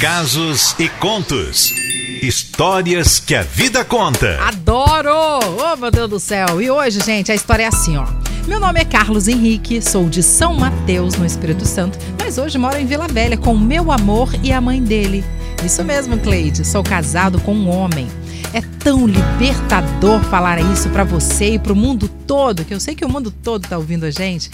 Casos e contos. Histórias que a vida conta. Adoro! Oh, meu Deus do céu! E hoje, gente, a história é assim, ó. Meu nome é Carlos Henrique, sou de São Mateus, no Espírito Santo, mas hoje moro em Vila Velha com meu amor e a mãe dele. Isso mesmo, Cleide, sou casado com um homem. É tão libertador falar isso para você e para o mundo todo, que eu sei que o mundo todo tá ouvindo a gente.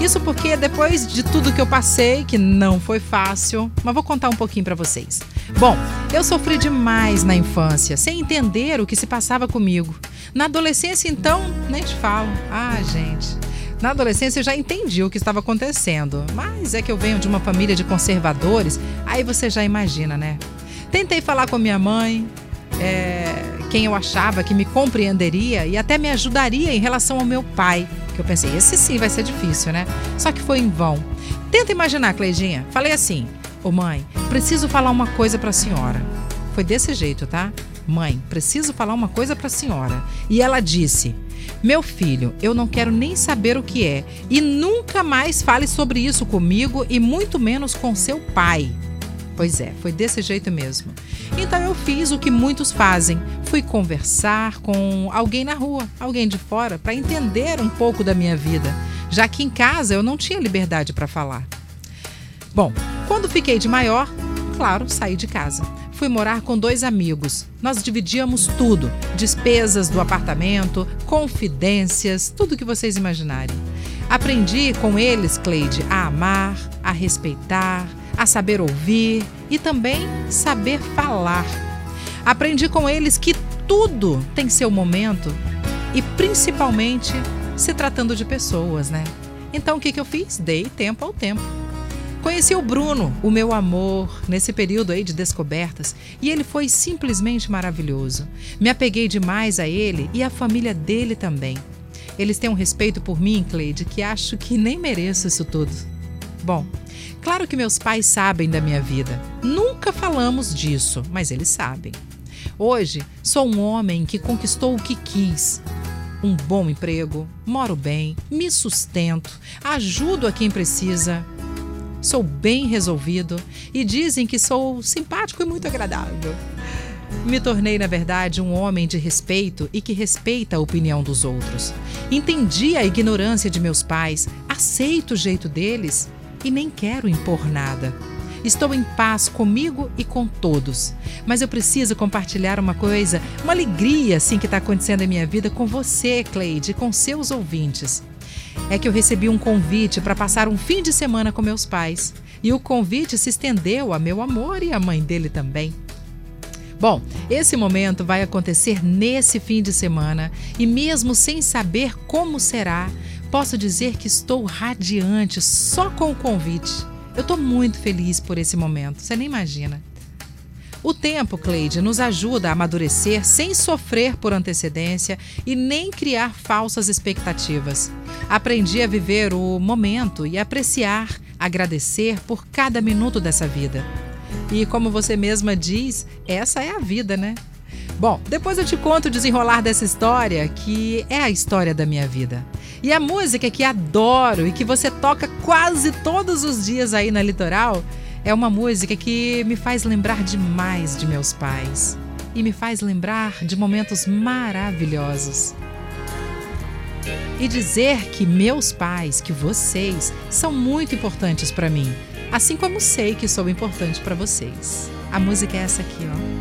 Isso porque depois de tudo que eu passei, que não foi fácil, mas vou contar um pouquinho para vocês. Bom, eu sofri demais na infância, sem entender o que se passava comigo. Na adolescência, então, nem te falo. Ah, gente. Na adolescência eu já entendi o que estava acontecendo, mas é que eu venho de uma família de conservadores, aí você já imagina, né? Tentei falar com minha mãe, é, quem eu achava que me compreenderia e até me ajudaria em relação ao meu pai. Que eu pensei, esse sim vai ser difícil, né? Só que foi em vão. Tenta imaginar, Cleidinha. Falei assim: Ô mãe, preciso falar uma coisa para a senhora. Foi desse jeito, tá? Mãe, preciso falar uma coisa para a senhora. E ela disse: Meu filho, eu não quero nem saber o que é. E nunca mais fale sobre isso comigo e muito menos com seu pai. Pois é, foi desse jeito mesmo. Então eu fiz o que muitos fazem: fui conversar com alguém na rua, alguém de fora, para entender um pouco da minha vida, já que em casa eu não tinha liberdade para falar. Bom, quando fiquei de maior, claro, saí de casa. Fui morar com dois amigos. Nós dividíamos tudo: despesas do apartamento, confidências, tudo que vocês imaginarem. Aprendi com eles, Cleide, a amar, a respeitar, a saber ouvir e também saber falar. Aprendi com eles que tudo tem seu momento e principalmente se tratando de pessoas, né? Então o que, que eu fiz? Dei tempo ao tempo. Conheci o Bruno, o meu amor, nesse período aí de descobertas, e ele foi simplesmente maravilhoso. Me apeguei demais a ele e à família dele também. Eles têm um respeito por mim, Cleide, que acho que nem mereço isso tudo. Bom, Claro que meus pais sabem da minha vida. Nunca falamos disso, mas eles sabem. Hoje, sou um homem que conquistou o que quis. Um bom emprego, moro bem, me sustento, ajudo a quem precisa. Sou bem resolvido e dizem que sou simpático e muito agradável. Me tornei, na verdade, um homem de respeito e que respeita a opinião dos outros. Entendi a ignorância de meus pais, aceito o jeito deles e nem quero impor nada. Estou em paz comigo e com todos. Mas eu preciso compartilhar uma coisa, uma alegria assim que está acontecendo em minha vida com você, Cleide, com seus ouvintes. É que eu recebi um convite para passar um fim de semana com meus pais. E o convite se estendeu a meu amor e a mãe dele também. Bom, esse momento vai acontecer nesse fim de semana e, mesmo sem saber como será, posso dizer que estou radiante só com o convite. Eu estou muito feliz por esse momento, você nem imagina. O tempo, Cleide, nos ajuda a amadurecer sem sofrer por antecedência e nem criar falsas expectativas. Aprendi a viver o momento e apreciar, agradecer por cada minuto dessa vida. E como você mesma diz, essa é a vida, né? Bom, depois eu te conto o desenrolar dessa história, que é a história da minha vida. E a música que adoro e que você toca quase todos os dias aí na litoral é uma música que me faz lembrar demais de meus pais e me faz lembrar de momentos maravilhosos. E dizer que meus pais, que vocês, são muito importantes para mim assim como sei que sou importante para vocês. A música é essa aqui, ó.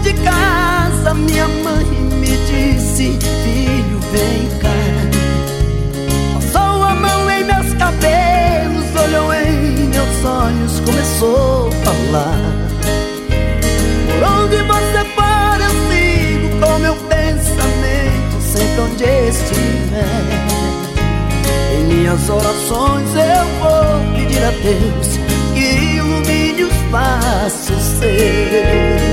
De casa, minha mãe me disse: Filho, vem cá. Passou a mão em meus cabelos, olhou em meus olhos, começou a falar. Por onde você for, eu sigo com meu pensamento, sempre onde estiver minhas orações eu vou pedir a Deus que ilumine os passos seus.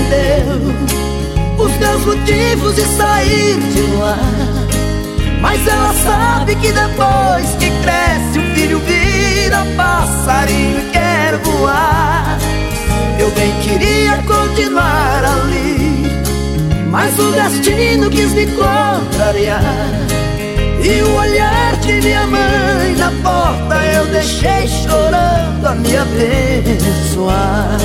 Compreendeu os meus motivos de sair de lá. Mas ela sabe que depois que cresce o filho vira passarinho e quer voar. Eu bem queria continuar ali mas o destino quis me contrariar E o olhar de minha mãe na porta eu deixei chorando a me abençoar.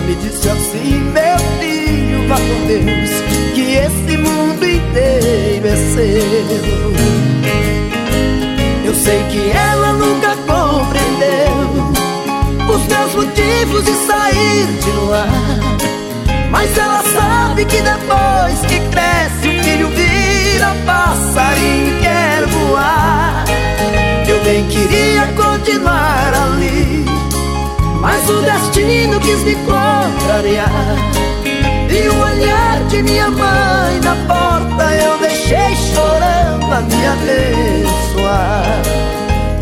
Ela me disse assim, meu filho, vá com Deus, que esse mundo inteiro é seu. Eu sei que ela nunca compreendeu os meus motivos de sair de lá. Mas ela sabe que depois que cresce o filho vira passarinho e quer voar Eu bem queria continuar Mas o destino quis me contrariar. E o olhar de minha mãe na porta eu deixei chorando a me abençoar.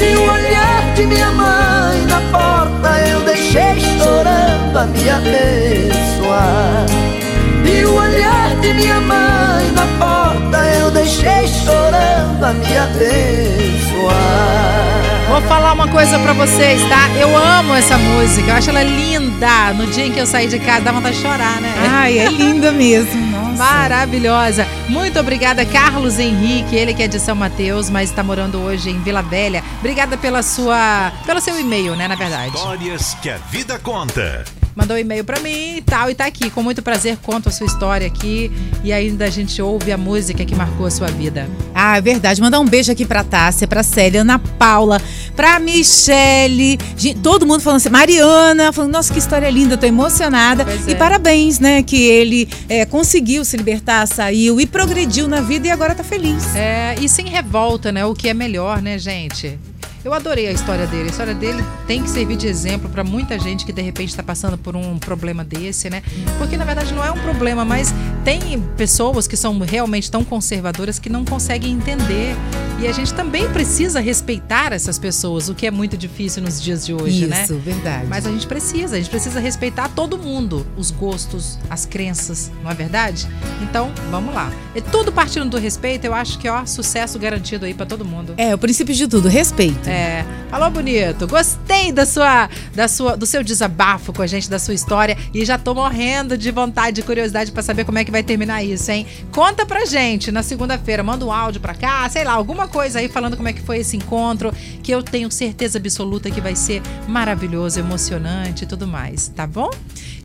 E o olhar de minha mãe na porta eu deixei chorando a me abençoar. E o olhar de minha mãe na porta eu deixei chorando a me abençoar Vou falar uma coisa pra vocês, tá? Eu amo essa música, eu acho ela linda. No dia em que eu saí de casa, dá vontade de chorar, né? Ai, é linda mesmo. Nossa. Maravilhosa. Muito obrigada, Carlos Henrique, ele que é de São Mateus, mas está morando hoje em Vila Velha. Obrigada pela sua, pelo seu e-mail, né, na verdade. Histórias que a vida conta mandou um e-mail para mim e tal, e tá aqui. Com muito prazer, conta a sua história aqui. E ainda a gente ouve a música que marcou a sua vida. Ah, é verdade. Mandar um beijo aqui pra Tássia, pra Célia, Ana Paula, pra Michele, todo mundo falando assim, Mariana, falando, nossa, que história linda, tô emocionada. e é. parabéns, né, que ele é, conseguiu se libertar, saiu e progrediu na vida e agora tá feliz. É, e sem revolta, né, o que é melhor, né, gente? Eu adorei a história dele. A história dele tem que servir de exemplo para muita gente que de repente está passando por um problema desse, né? Porque na verdade não é um problema, mas tem pessoas que são realmente tão conservadoras que não conseguem entender. E a gente também precisa respeitar essas pessoas, o que é muito difícil nos dias de hoje, Isso, né? Isso, verdade. Mas a gente precisa, a gente precisa respeitar todo mundo, os gostos, as crenças, não é verdade? Então, vamos lá. E tudo partindo do respeito, eu acho que ó, sucesso garantido aí para todo mundo. É, o princípio de tudo, respeito. É. Falou bonito. Gostei da sua, da sua, do seu desabafo com a gente, da sua história. E já tô morrendo de vontade e curiosidade para saber como é que vai terminar isso, hein? Conta pra gente na segunda-feira. Manda um áudio pra cá, sei lá, alguma coisa aí falando como é que foi esse encontro. Que eu tenho certeza absoluta que vai ser maravilhoso, emocionante e tudo mais, tá bom?